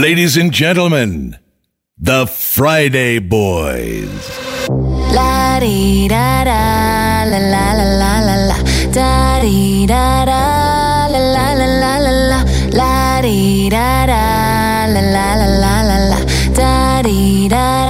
Ladies and gentlemen, the Friday Boys. La da da la la la la la la da da da la la la la la la la da da la la la la la la da da da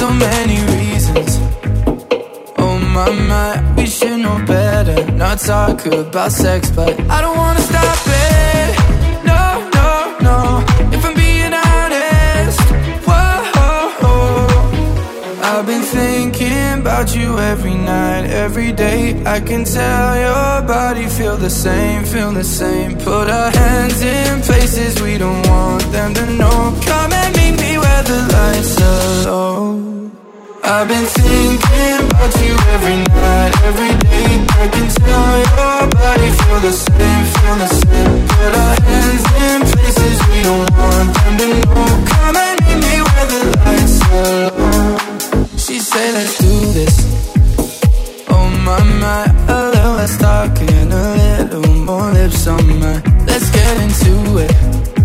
So many reasons. Oh my my, we should know better. Not talk about sex, but I don't wanna stop it. No, no, no. If I'm being honest, whoa. I've been thinking about you every night, every day. I can tell your body feel the same, feel the same. Put our hands in places we don't want them to know. Come and meet me where the lights are low. I've been thinking about you every night, every day. I can tell your body feel the same, feel the same. Put our hands in places we don't want them to know. Come and meet me where the lights are low. She said, let's do this. Oh my, my, a little less talking, a little more lips on mine. Let's get into it.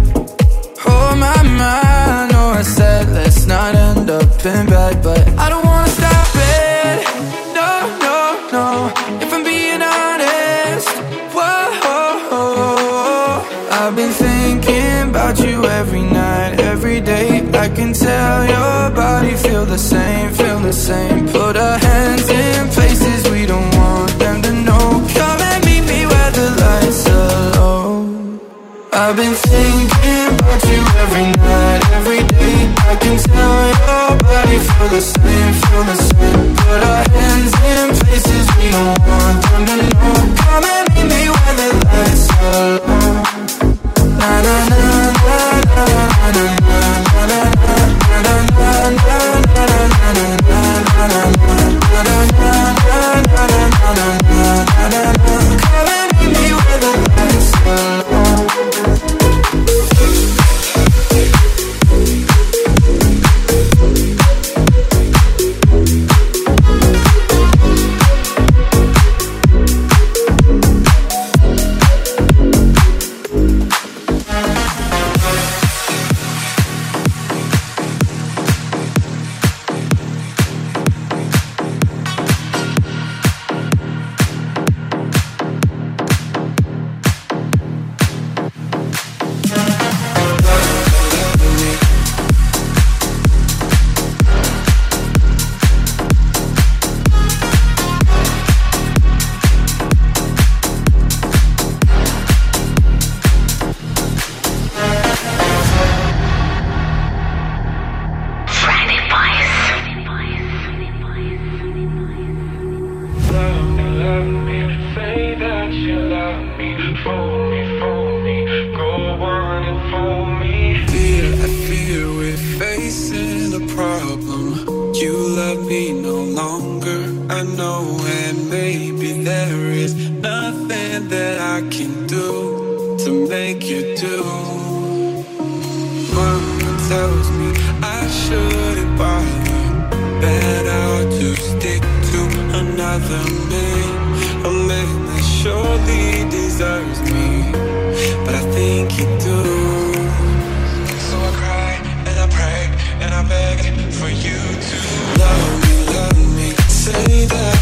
Oh my, I know I said let's not end up in bed, but I don't wanna stop it. No, no, no. If I'm being honest, whoa. I've been thinking about you every night, every day. I can tell your body feel the same, feel the same. feel the same, feel the same. Put our hands in places we don't want them to know. Come and meet me when the lights are low. Na na na. that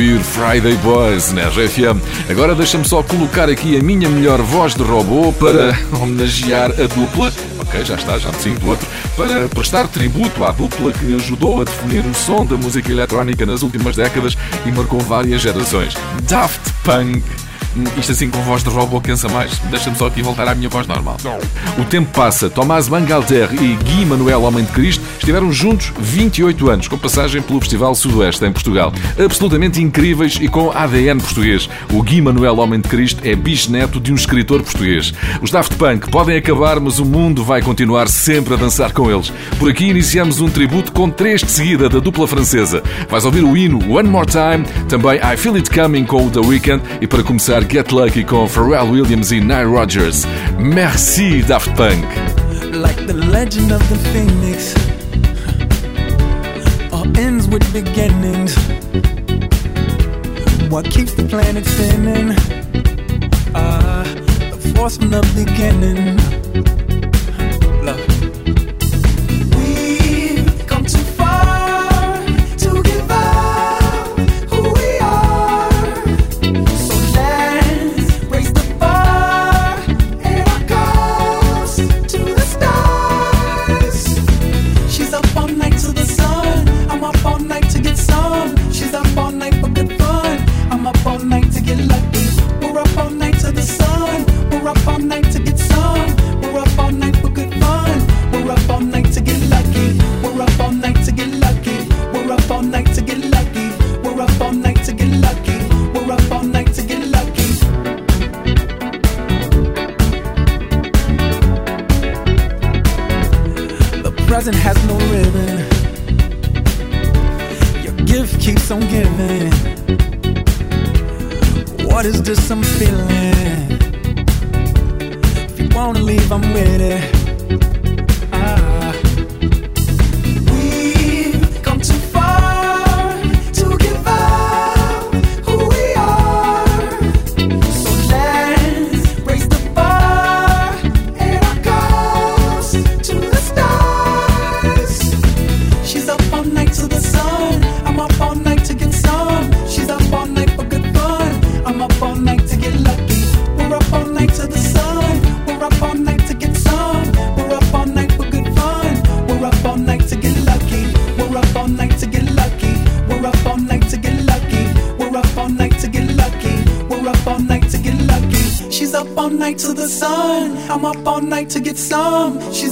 Friday Boys na RFM. Agora deixa-me só colocar aqui a minha melhor voz de robô para homenagear a dupla. Ok, já está, já me sinto outro. Para prestar tributo à dupla que ajudou a definir o som da música eletrónica nas últimas décadas e marcou várias gerações. Daft Punk. Isto assim com voz de robô cansa mais. Deixa-me só aqui voltar à minha voz normal. O tempo passa. Tomás Bangalter e Gui Manuel Homem de Cristo estiveram juntos 28 anos, com passagem pelo Festival Sudoeste em Portugal. Absolutamente incríveis e com ADN português. O Gui Manuel Homem de Cristo é bisneto de um escritor português. Os Daft Punk podem acabar, mas o mundo vai continuar sempre a dançar com eles. Por aqui iniciamos um tributo com três de seguida da dupla francesa. Vais ouvir o hino One More Time, também I Feel It Coming com o The Weeknd e para começar escutar Get Lucky com Pharrell Williams e Nile Rodgers. Merci, Daft Punk. Like the legend of the phoenix All ends with beginnings What keeps the planet spinning uh, The force from the beginning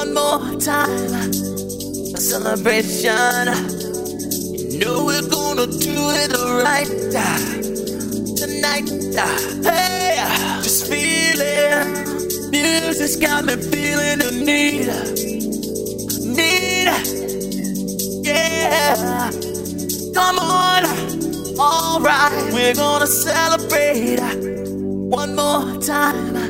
one more time. A celebration. You know we're gonna do it right tonight. Hey, just feeling. Music's got me feeling the need. Need. Yeah. Come on. Alright, we're gonna celebrate one more time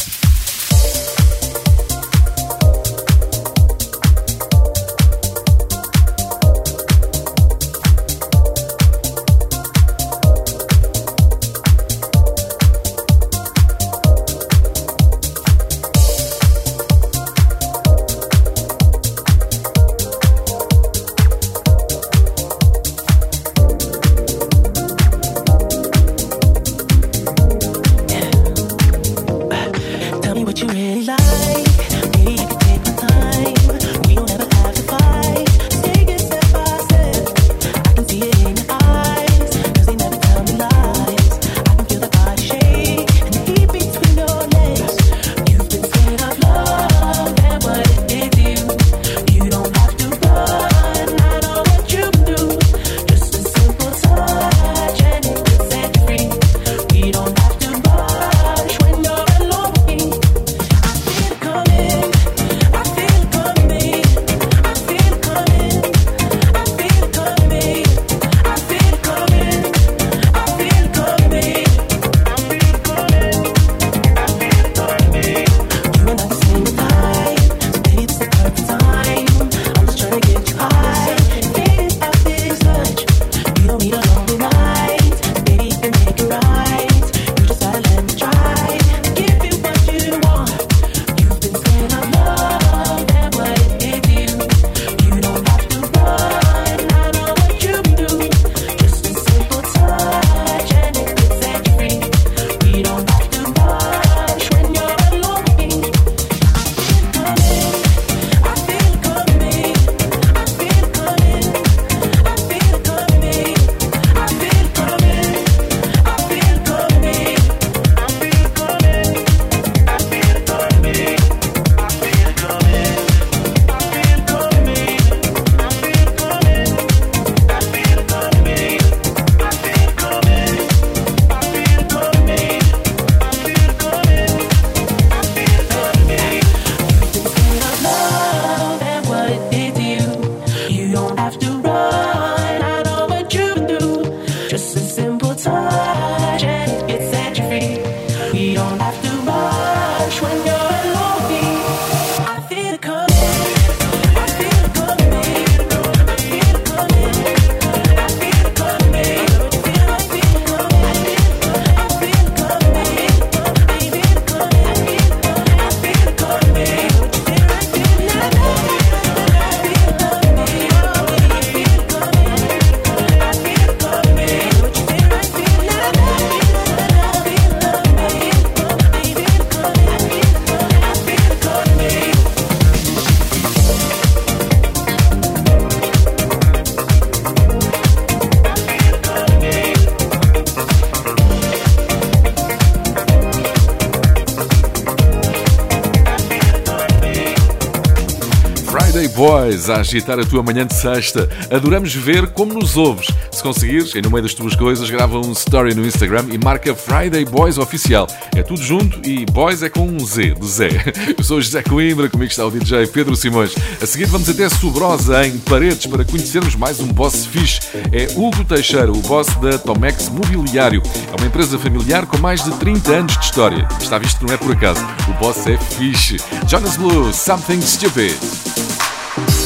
mais a agitar a tua manhã de sexta. Adoramos ver como nos ouves. Se conseguires, em no meio das tuas coisas, grava um story no Instagram e marca Friday Boys Oficial. É tudo junto e Boys é com um Z, do Zé. Eu sou José Coimbra, comigo está o DJ Pedro Simões. A seguir vamos até Sobrosa, em Paredes, para conhecermos mais um boss fixe. É Hugo Teixeira, o boss da Tomex Mobiliário. É uma empresa familiar com mais de 30 anos de história. Está visto que não é por acaso. O boss é fixe. Jonas Blue, Something Stupid.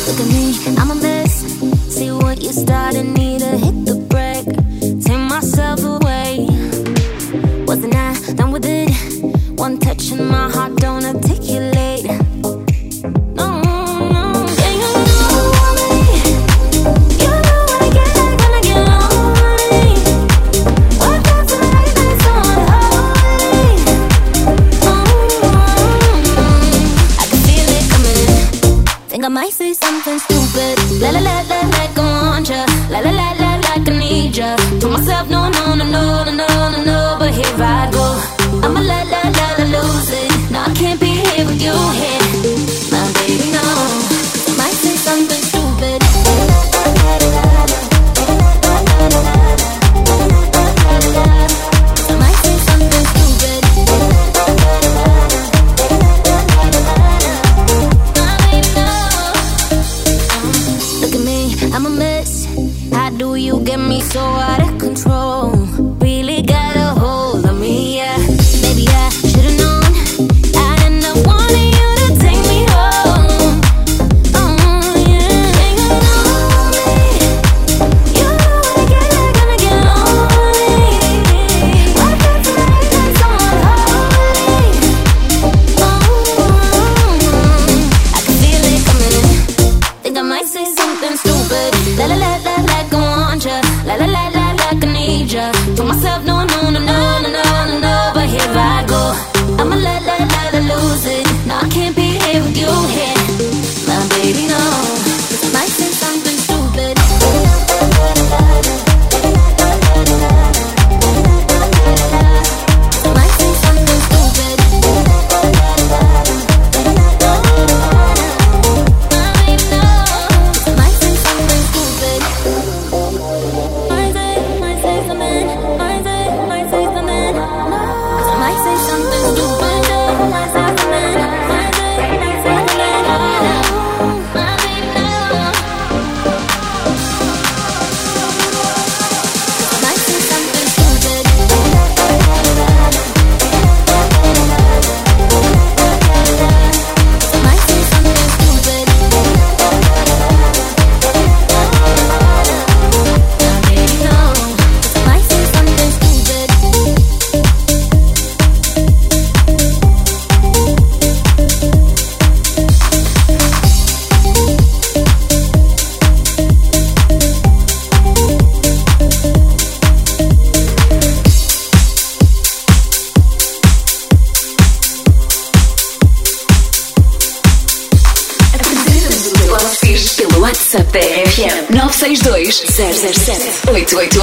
Look at me, I'm a mess. See what you started me. Wait, wait,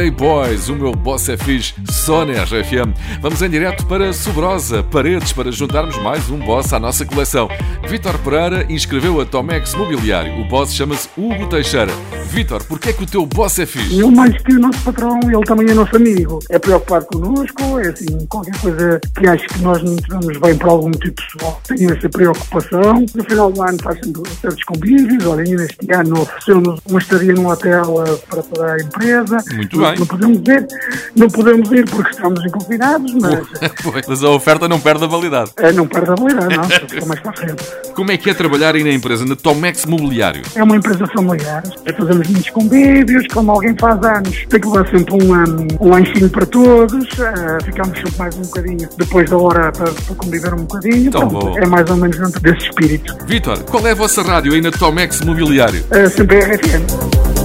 Friday Boys, o meu boss é fixe, só na RFM. Vamos em direto para Sobrosa, Paredes, para juntarmos mais um boss à nossa coleção. Vítor Pereira inscreveu a Tomex Mobiliário. O boss chama-se Hugo Teixeira. Vítor, porquê é que o teu boss é fixe? Ele mais que o nosso patrão, ele também é nosso amigo. É preocupado connosco, é assim, qualquer coisa que acho que nós não tivemos bem por algum motivo pessoal, tem essa preocupação. No final do ano faz sempre certos convívios, olha, ainda este ano ofereceu-nos uma estadia num hotel eh, para toda a empresa. Muito não, bem. Não podemos ir, não podemos ir porque estamos confinados, mas Pois, Mas a oferta não perde a validade. eh, não perde a validade, não, fica mais para frente. Como é que é trabalhar aí na empresa, na Tomex Mobiliário? É uma empresa familiar, fazemos muitos convívios, como alguém faz anos, tem que levar sempre um, um, um lanchinho para todos, eh, ficamos sempre mais um bocadinho depois da hora para, para conviver um bocadinho. Tão Pronto, é mais ou menos dentro desse espírito. Vítor, qual é a vossa rádio aí na Tomex Mobiliário? Eh, sempre é RFM.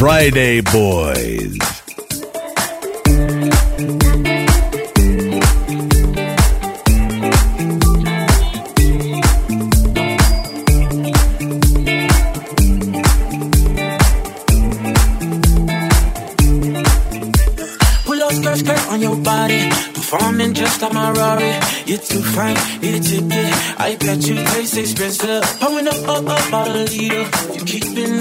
Friday Boys. Performing just like my Rari. You're too fine, need a ticket. I bet you taste expensive. Pumping up, up, up, bottle of You keep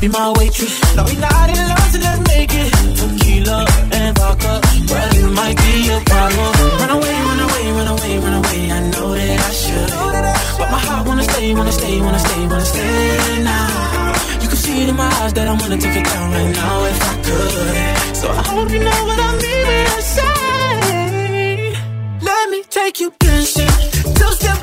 Be my waitress. No, we not in love, so let's make it. Tequila and vodka, well, you might be a problem. Run away, run away, run away, run away. I know that I should, but my heart wanna stay, wanna stay, wanna stay, wanna stay now. You can see it in my eyes that I wanna take it down right now if I could. So I hope you know what I mean when I say. Let me take you dancing. Two step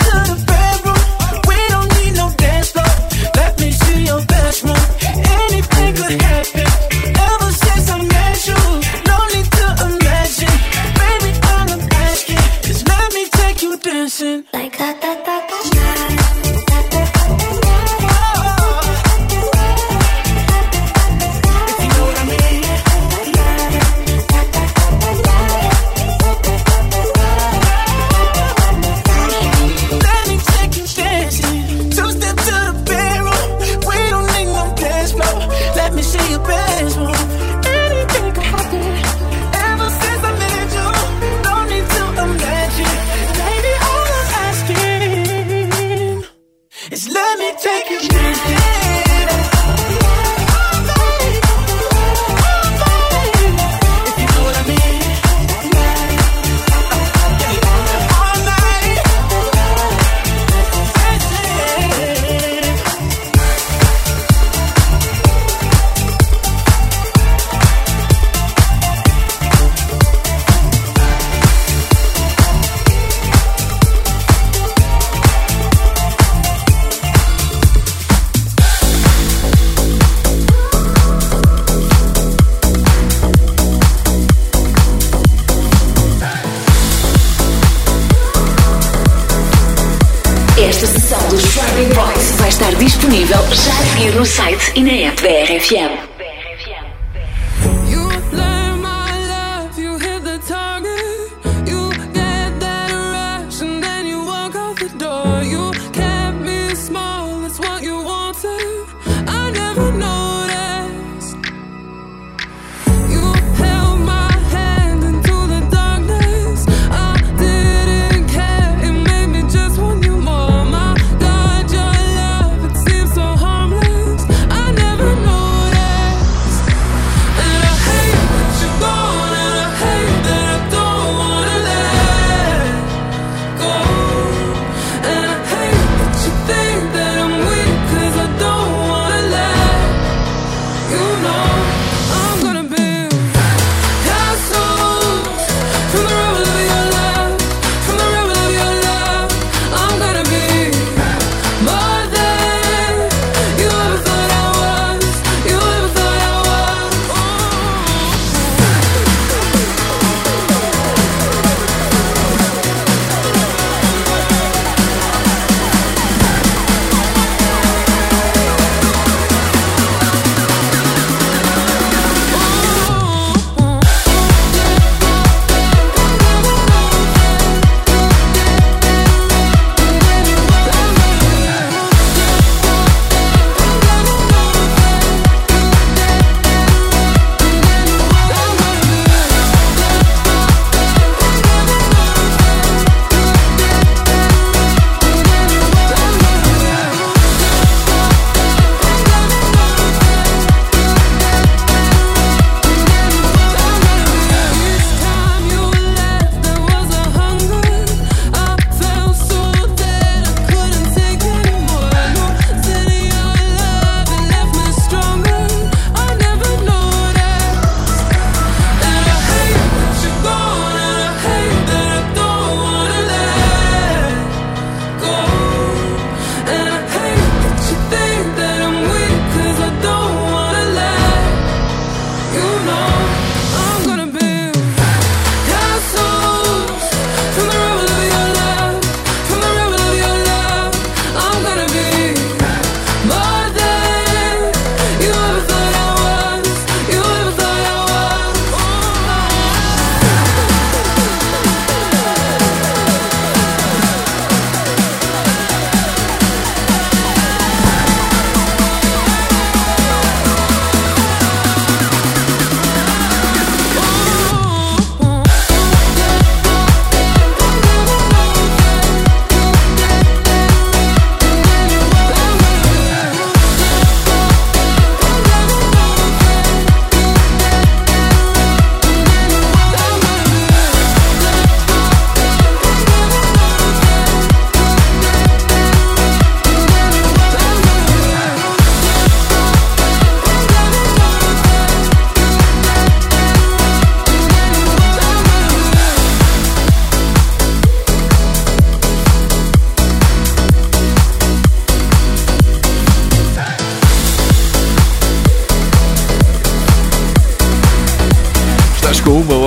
site e na app da RFM.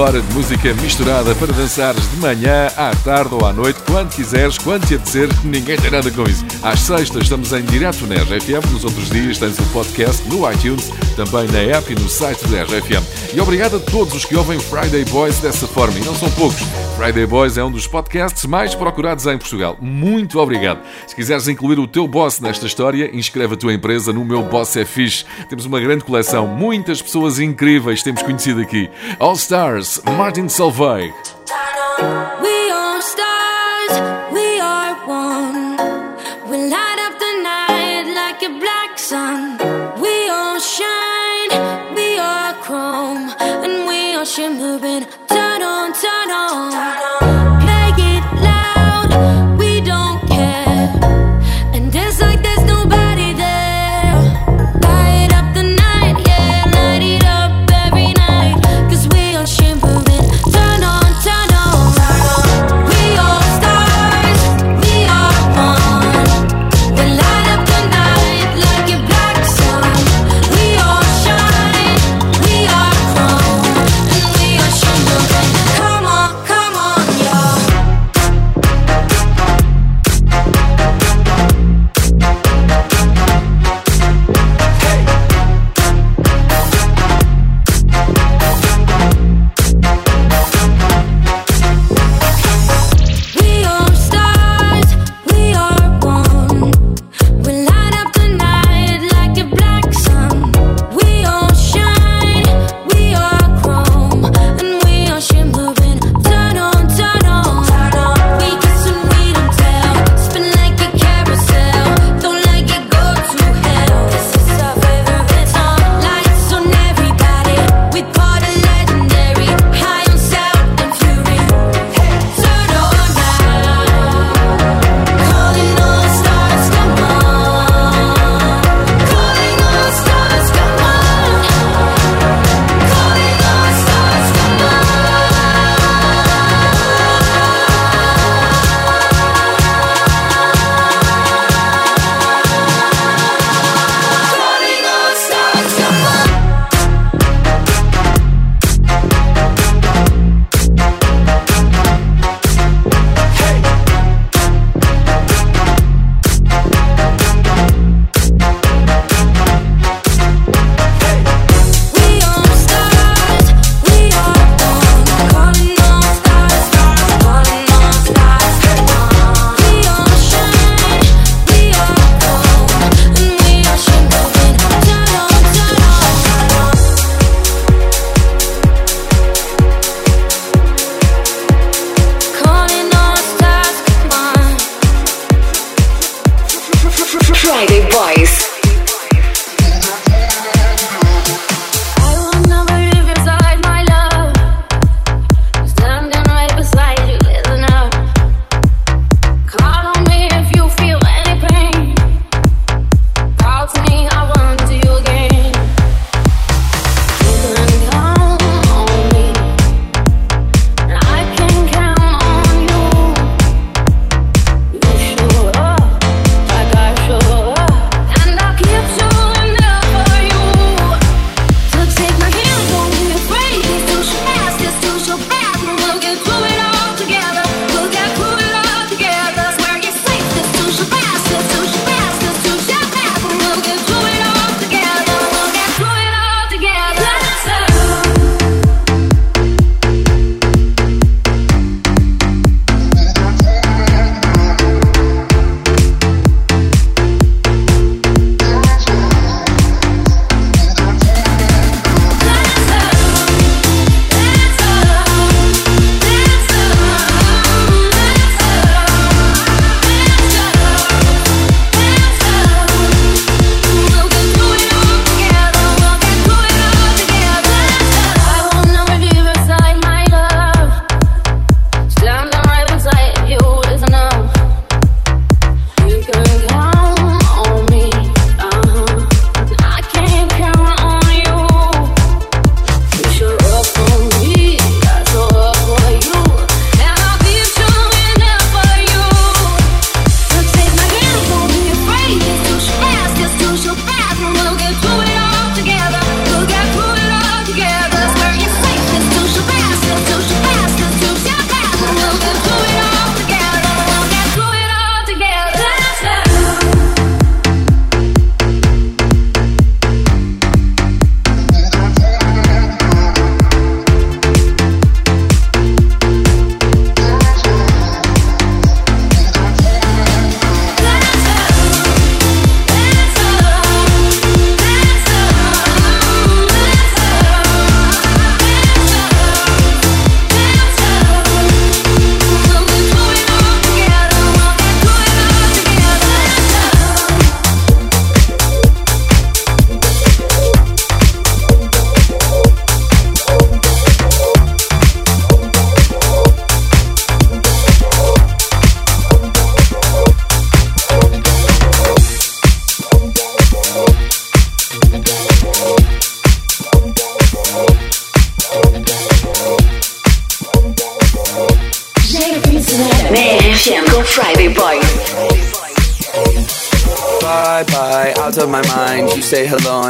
hora de música misturada para dançares de manhã, à tarde ou à noite, quando quiseres, quando te apetecer, ninguém tem nada com isso. Às sextas estamos em direto na RFM, nos outros dias tens o podcast no iTunes, também na app e no site da RFM. E obrigado a todos os que ouvem Friday Boys dessa forma, e não são poucos. Friday Boys é um dos podcasts mais procurados em Portugal. Muito obrigado. Se quiseres incluir o teu boss nesta história, inscreve a tua empresa no Meu Boss é Fixe. Temos uma grande coleção, muitas pessoas incríveis temos conhecido aqui. All Stars, Martin stop.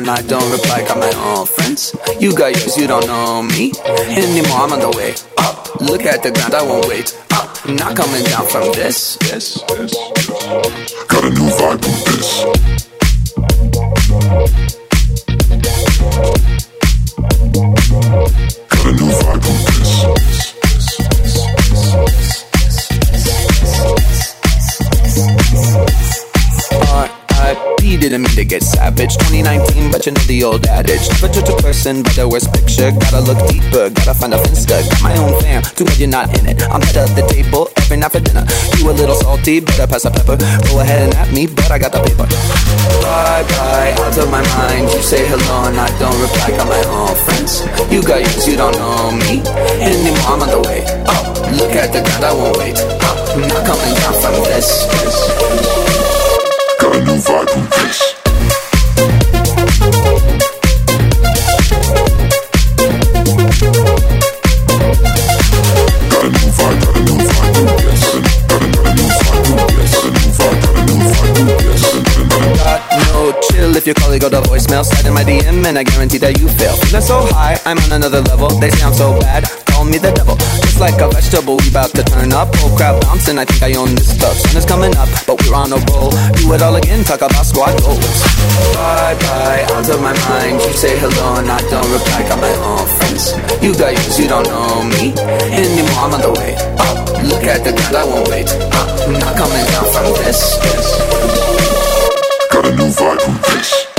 And I don't reply. Got my own friends. You got yours, you don't know me anymore. I'm on the way up. Look at the ground, I won't wait up. Not coming down from this. This, this. Got a new vibe with this. Got a new vibe with but you know the old adage. Never judge a person by their worst picture. Gotta look deeper, gotta find a finsta. Got my own fam, too bad you're not in it. I'm of the table every night for dinner. You a little salty, better pass the pepper. Go ahead and at me, but I got the paper. Bye bye, out of my mind. You say hello and I don't reply. Got my own friends. You got yours, you don't know me anymore. I'm on the way Oh, Look at the ground, I won't wait up. Not coming down from this. Got new vibe with this. Your colleague go to voicemail. Slide in my DM and I guarantee that you fail. Feeling so high, I'm on another level. They I'm so bad, call me the devil. Just like a vegetable, we about to turn up. Oh crap, bouncing, I think I own this stuff. Sun is coming up, but we're on a roll. Do it all again, talk about squad goals. Bye bye, out of my mind. You say hello and I don't reply. Got my own friends. You got yours, you don't know me anymore. I'm on the way up. Look at the ground, I won't wait up. Not coming down from this. this. Vibe with this.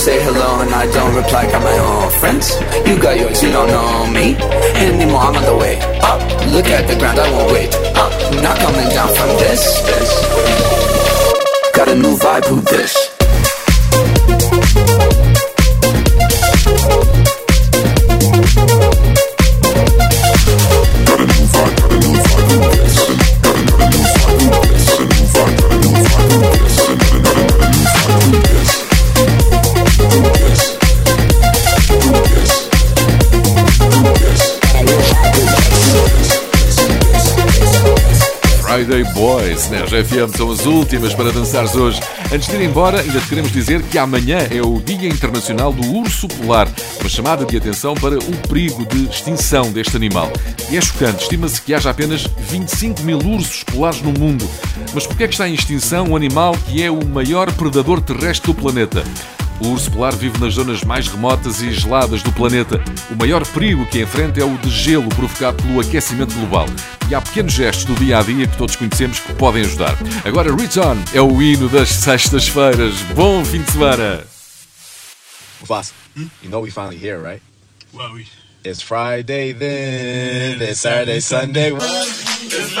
Say hello and I don't reply. Got my own friends. You got yours, you don't know me anymore. I'm on the way up. Look at the ground, I won't wait up. Not coming down from this. this. Got a new vibe, who this? Boys na RFM são as últimas para dançares hoje. Antes de ir embora, ainda te queremos dizer que amanhã é o Dia Internacional do Urso Polar, uma chamada de atenção para o perigo de extinção deste animal. E é chocante, estima-se que haja apenas 25 mil ursos polares no mundo. Mas por que é que está em extinção um animal que é o maior predador terrestre do planeta? O urso polar vive nas zonas mais remotas e geladas do planeta. O maior perigo que enfrenta é o de gelo provocado pelo aquecimento global. E há pequenos gestos do dia a dia que todos conhecemos que podem ajudar. Agora, Reach On é o hino das sextas-feiras. Bom fim de semana! You know we finally here, right? Well, we... It's Friday then, it's Saturday, Sunday. It's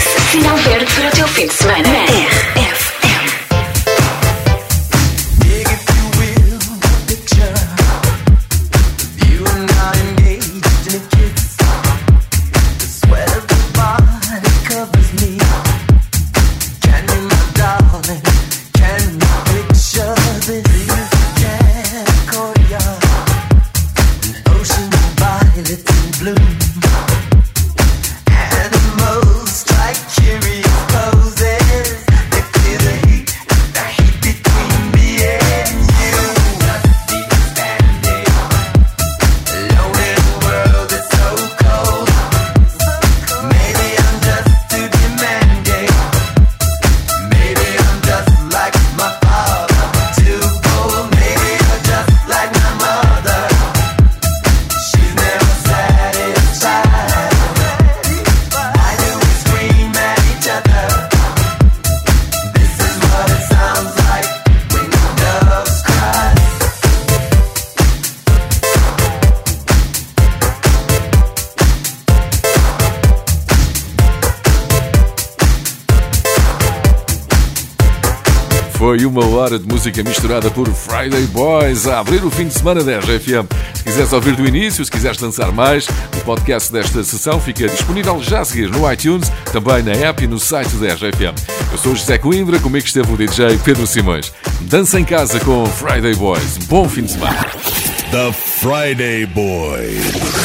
Sinal verde para o teu fim de semana. Música misturada por Friday Boys a abrir o fim de semana da RFM. Se quiseres ouvir do início, se quiseres dançar mais, o podcast desta sessão fica disponível já a seguir no iTunes, também na app e no site da RFM. Eu sou José Coimbra, comigo esteve o DJ Pedro Simões. Dança em casa com Friday Boys. Bom fim de semana. The Friday Boys.